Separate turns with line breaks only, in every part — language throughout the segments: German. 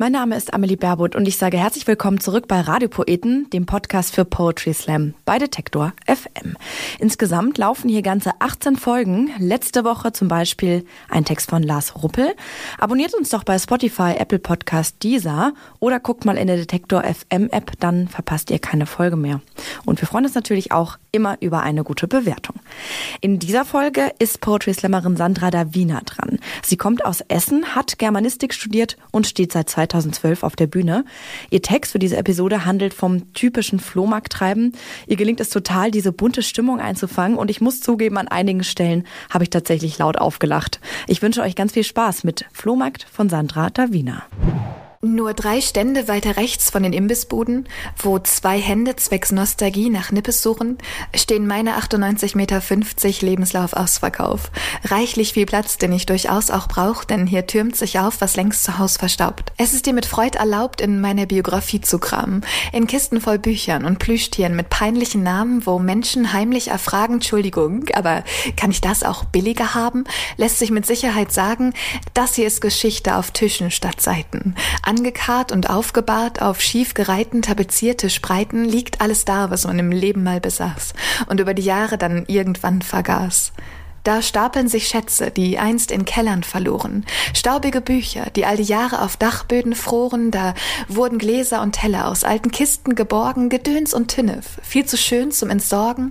Mein Name ist Amelie Baerbutt und ich sage herzlich willkommen zurück bei Radiopoeten, dem Podcast für Poetry Slam bei Detektor FM. Insgesamt laufen hier ganze 18 Folgen. Letzte Woche zum Beispiel ein Text von Lars Ruppel. Abonniert uns doch bei Spotify, Apple Podcast, Deezer oder guckt mal in der Detektor FM App, dann verpasst ihr keine Folge mehr. Und wir freuen uns natürlich auch immer über eine gute Bewertung. In dieser Folge ist Poetry Slammerin Sandra Davina dran. Sie kommt aus Essen, hat Germanistik studiert und steht seit 2012 auf der Bühne. Ihr Text für diese Episode handelt vom typischen Flohmarkttreiben. Ihr gelingt es total, diese bunte Stimmung einzufangen und ich muss zugeben, an einigen Stellen habe ich tatsächlich laut aufgelacht. Ich wünsche euch ganz viel Spaß mit Flohmarkt von Sandra Davina.
Nur drei Stände weiter rechts von den Imbissbuden, wo zwei Hände zwecks Nostalgie nach Nippes suchen, stehen meine 98,50 Meter Lebenslauf Ausverkauf. Reichlich viel Platz, den ich durchaus auch brauche, denn hier türmt sich auf, was längst zu Haus verstaubt. Es ist dir mit Freud erlaubt, in meine Biografie zu kramen, in Kisten voll Büchern und Plüschtieren mit peinlichen Namen, wo Menschen heimlich erfragen, Entschuldigung, aber kann ich das auch billiger haben? Lässt sich mit Sicherheit sagen, das hier ist Geschichte auf Tischen statt Seiten Angekarrt und aufgebahrt auf schief gereihten, tapezierte Spreiten liegt alles da, was man im Leben mal besaß und über die Jahre dann irgendwann vergaß. Da stapeln sich Schätze, die einst in Kellern verloren, staubige Bücher, die all die Jahre auf Dachböden froren, da wurden Gläser und Teller aus alten Kisten geborgen, Gedöns und Tünnef, viel zu schön zum Entsorgen.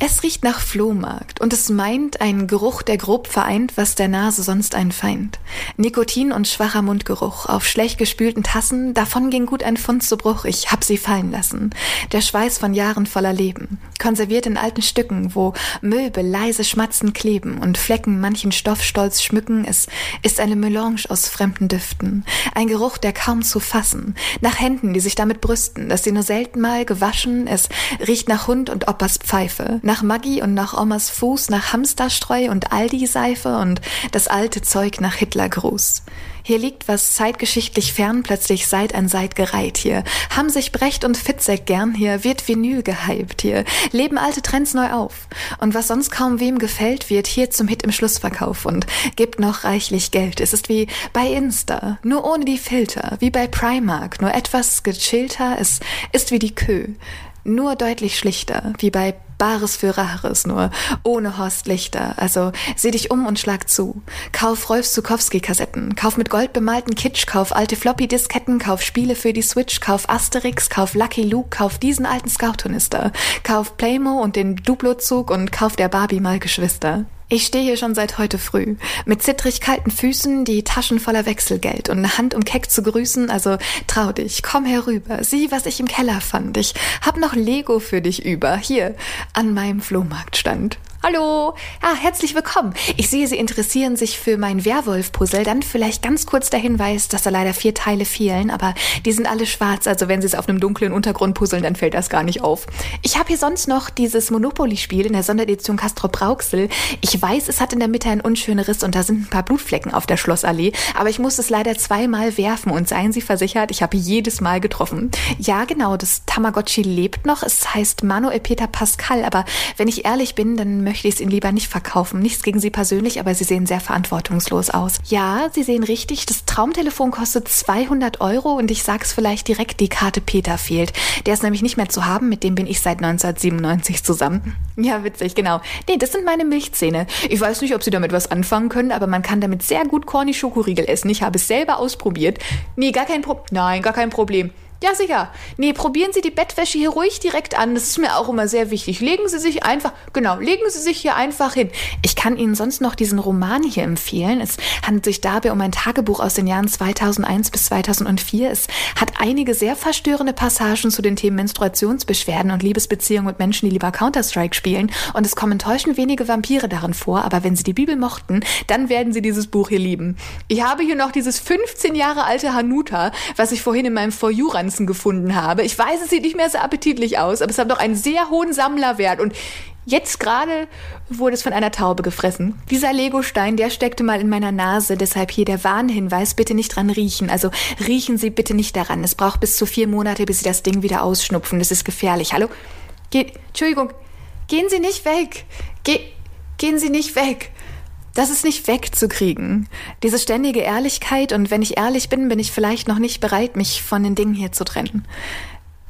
Es riecht nach Flohmarkt und es meint einen Geruch, der grob vereint, was der Nase sonst ein Feind. Nikotin und schwacher Mundgeruch auf schlecht gespülten Tassen, davon ging gut ein Pfund zu Bruch, ich hab sie fallen lassen. Der Schweiß von Jahren voller Leben, konserviert in alten Stücken, wo Möbel leise schmatzen kleben und Flecken manchen Stoff stolz schmücken, es ist eine Melange aus fremden Düften. Ein Geruch, der kaum zu fassen, nach Händen, die sich damit brüsten, dass sie nur selten mal gewaschen, es riecht nach Hund und Oppas Pfeife, nach Maggi und nach Omas Fuß, nach Hamsterstreu und Aldi-Seife und das alte Zeug nach Hitlergruß. Hier liegt was zeitgeschichtlich fern plötzlich Seit an Seit gereiht hier. Haben sich Brecht und Fitzek gern hier, wird Vinyl gehypt hier. Leben alte Trends neu auf. Und was sonst kaum wem gefällt, wird hier zum Hit im Schlussverkauf und gibt noch reichlich Geld. Es ist wie bei Insta, nur ohne die Filter. Wie bei Primark, nur etwas gechillter. Es ist wie die Kö nur deutlich schlichter, wie bei Bares für Rares, nur. Ohne Horst Lichter. Also seh dich um und schlag zu. Kauf Rolf Zukowski-Kassetten, kauf mit Gold bemalten Kitsch, kauf alte Floppy-Disketten, kauf Spiele für die Switch, kauf Asterix, kauf Lucky Luke, kauf diesen alten Scout-Tornister, kauf Playmo und den Duplo-Zug und kauf der Barbie mal Geschwister. Ich stehe hier schon seit heute früh, mit zittrig kalten Füßen, die Taschen voller Wechselgeld und eine Hand, um Keck zu grüßen, also trau dich, komm herüber, sieh, was ich im Keller fand. Ich hab noch Lego für dich über, hier, an meinem Flohmarktstand. Hallo, ja, herzlich willkommen. Ich sehe, Sie interessieren sich für mein Werwolf-Puzzle. Dann vielleicht ganz kurz der Hinweis, dass da leider vier Teile fehlen, aber die sind alle schwarz. Also wenn Sie es auf einem dunklen Untergrund puzzeln, dann fällt das gar nicht auf. Ich habe hier sonst noch dieses Monopoly-Spiel in der Sonderedition Castro Brauxel. Ich weiß, es hat in der Mitte einen unschönen Riss und da sind ein paar Blutflecken auf der Schlossallee, aber ich muss es leider zweimal werfen und seien Sie versichert, ich habe jedes Mal getroffen. Ja, genau, das Tamagotchi lebt noch. Es heißt Manuel Peter Pascal, aber wenn ich ehrlich bin, dann möchte ich es Ihnen lieber nicht verkaufen. Nichts gegen Sie persönlich, aber Sie sehen sehr verantwortungslos aus. Ja, Sie sehen richtig, das Traumtelefon kostet 200 Euro und ich sag's vielleicht direkt, die Karte Peter fehlt. Der ist nämlich nicht mehr zu haben, mit dem bin ich seit 1997 zusammen. Ja, witzig, genau. Nee, das sind meine Milchzähne. Ich weiß nicht, ob Sie damit was anfangen können, aber man kann damit sehr gut Corny Schokoriegel essen. Ich habe es selber ausprobiert. Nee, gar kein Problem. Nein, gar kein Problem. Ja, sicher. Nee, probieren Sie die Bettwäsche hier ruhig direkt an. Das ist mir auch immer sehr wichtig. Legen Sie sich einfach, genau, legen Sie sich hier einfach hin. Ich kann Ihnen sonst noch diesen Roman hier empfehlen. Es handelt sich dabei um ein Tagebuch aus den Jahren 2001 bis 2004. Es hat einige sehr verstörende Passagen zu den Themen Menstruationsbeschwerden und Liebesbeziehungen mit Menschen, die lieber Counter-Strike spielen. Und es kommen täuschend wenige Vampire darin vor. Aber wenn Sie die Bibel mochten, dann werden Sie dieses Buch hier lieben. Ich habe hier noch dieses 15 Jahre alte Hanuta, was ich vorhin in meinem For You Pflanzen gefunden habe. Ich weiß, es sieht nicht mehr so appetitlich aus, aber es hat doch einen sehr hohen Sammlerwert und Jetzt gerade wurde es von einer Taube gefressen. Dieser Legostein, der steckte mal in meiner Nase, deshalb hier der Warnhinweis, bitte nicht dran riechen. Also riechen Sie bitte nicht daran. Es braucht bis zu vier Monate, bis Sie das Ding wieder ausschnupfen. Das ist gefährlich. Hallo? Geht, Entschuldigung, gehen Sie nicht weg. Ge gehen Sie nicht weg. Das ist nicht wegzukriegen. Diese ständige Ehrlichkeit und wenn ich ehrlich bin, bin ich vielleicht noch nicht bereit, mich von den Dingen hier zu trennen.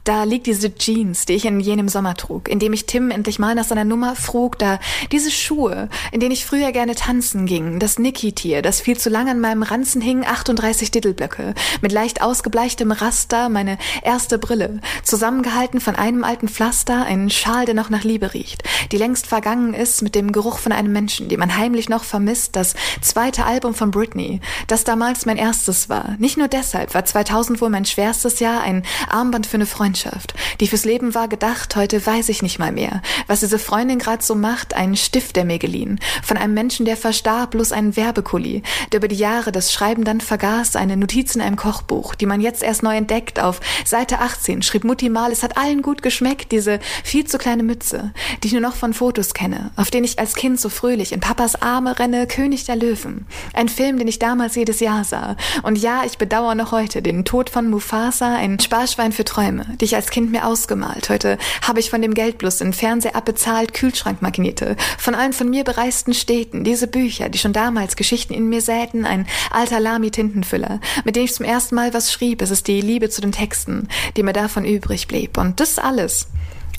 Da liegt diese Jeans, die ich in jenem Sommer trug, in dem ich Tim endlich mal nach seiner Nummer frug, da diese Schuhe, in denen ich früher gerne tanzen ging, das Niki-Tier, das viel zu lang an meinem Ranzen hing, 38 Dittelblöcke, mit leicht ausgebleichtem Raster, meine erste Brille, zusammengehalten von einem alten Pflaster, ein Schal, der noch nach Liebe riecht, die längst vergangen ist mit dem Geruch von einem Menschen, den man heimlich noch vermisst, das zweite Album von Britney, das damals mein erstes war. Nicht nur deshalb war 2000 wohl mein schwerstes Jahr, ein Armband für eine Freundin Freundschaft, die fürs Leben war gedacht, heute weiß ich nicht mal mehr. Was diese Freundin gerade so macht, einen Stift, der mir geliehen, von einem Menschen, der verstarb, bloß einen Werbekuli, der über die Jahre das Schreiben dann vergaß, eine Notiz in einem Kochbuch, die man jetzt erst neu entdeckt. Auf Seite 18 schrieb Mutti mal, es hat allen gut geschmeckt, diese viel zu kleine Mütze, die ich nur noch von Fotos kenne, auf denen ich als Kind so fröhlich in Papas Arme renne, König der Löwen. Ein Film, den ich damals jedes Jahr sah. Und ja, ich bedauere noch heute den Tod von Mufasa, ein Sparschwein für Träume, die ich als Kind mir ausgemalt. Heute habe ich von dem Geld bloß in Fernseher abbezahlt, Kühlschrankmagnete, von allen von mir bereisten Städten, diese Bücher, die schon damals Geschichten in mir säten, ein alter Lami-Tintenfüller, mit dem ich zum ersten Mal was schrieb. Es ist die Liebe zu den Texten, die mir davon übrig blieb. Und das alles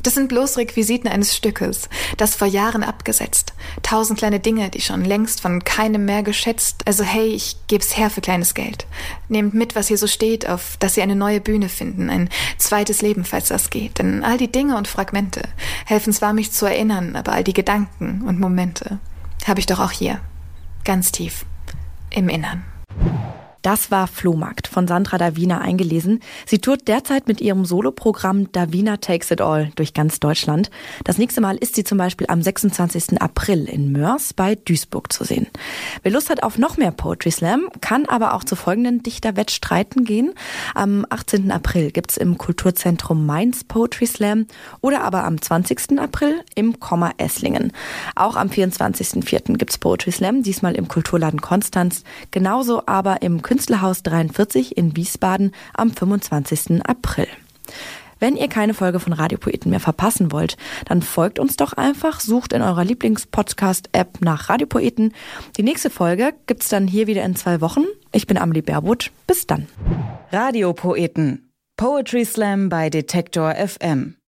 das sind bloß Requisiten eines Stückes, das vor Jahren abgesetzt. Tausend kleine Dinge, die schon längst von keinem mehr geschätzt. Also hey, ich geb's her für kleines Geld. Nehmt mit, was hier so steht, auf dass sie eine neue Bühne finden, ein zweites Leben, falls das geht. Denn all die Dinge und Fragmente helfen zwar mich zu erinnern, aber all die Gedanken und Momente habe ich doch auch hier, ganz tief im Innern.
Das war Flohmarkt von Sandra Davina eingelesen. Sie tourt derzeit mit ihrem Soloprogramm Davina Takes It All durch ganz Deutschland. Das nächste Mal ist sie zum Beispiel am 26. April in Mörs bei Duisburg zu sehen. Wer Lust hat auf noch mehr Poetry Slam, kann aber auch zu folgenden Dichterwettstreiten gehen. Am 18. April gibt's im Kulturzentrum Mainz Poetry Slam oder aber am 20. April im Komma Esslingen. Auch am 24.04. gibt's Poetry Slam, diesmal im Kulturladen Konstanz, genauso aber im Künstlerhaus 43 in Wiesbaden am 25. April. Wenn ihr keine Folge von Radiopoeten mehr verpassen wollt, dann folgt uns doch einfach, sucht in eurer Lieblingspodcast-App nach Radiopoeten. Die nächste Folge gibt's dann hier wieder in zwei Wochen. Ich bin Amelie Baerbutt. Bis dann.
Radiopoeten. Poetry Slam bei Detektor FM.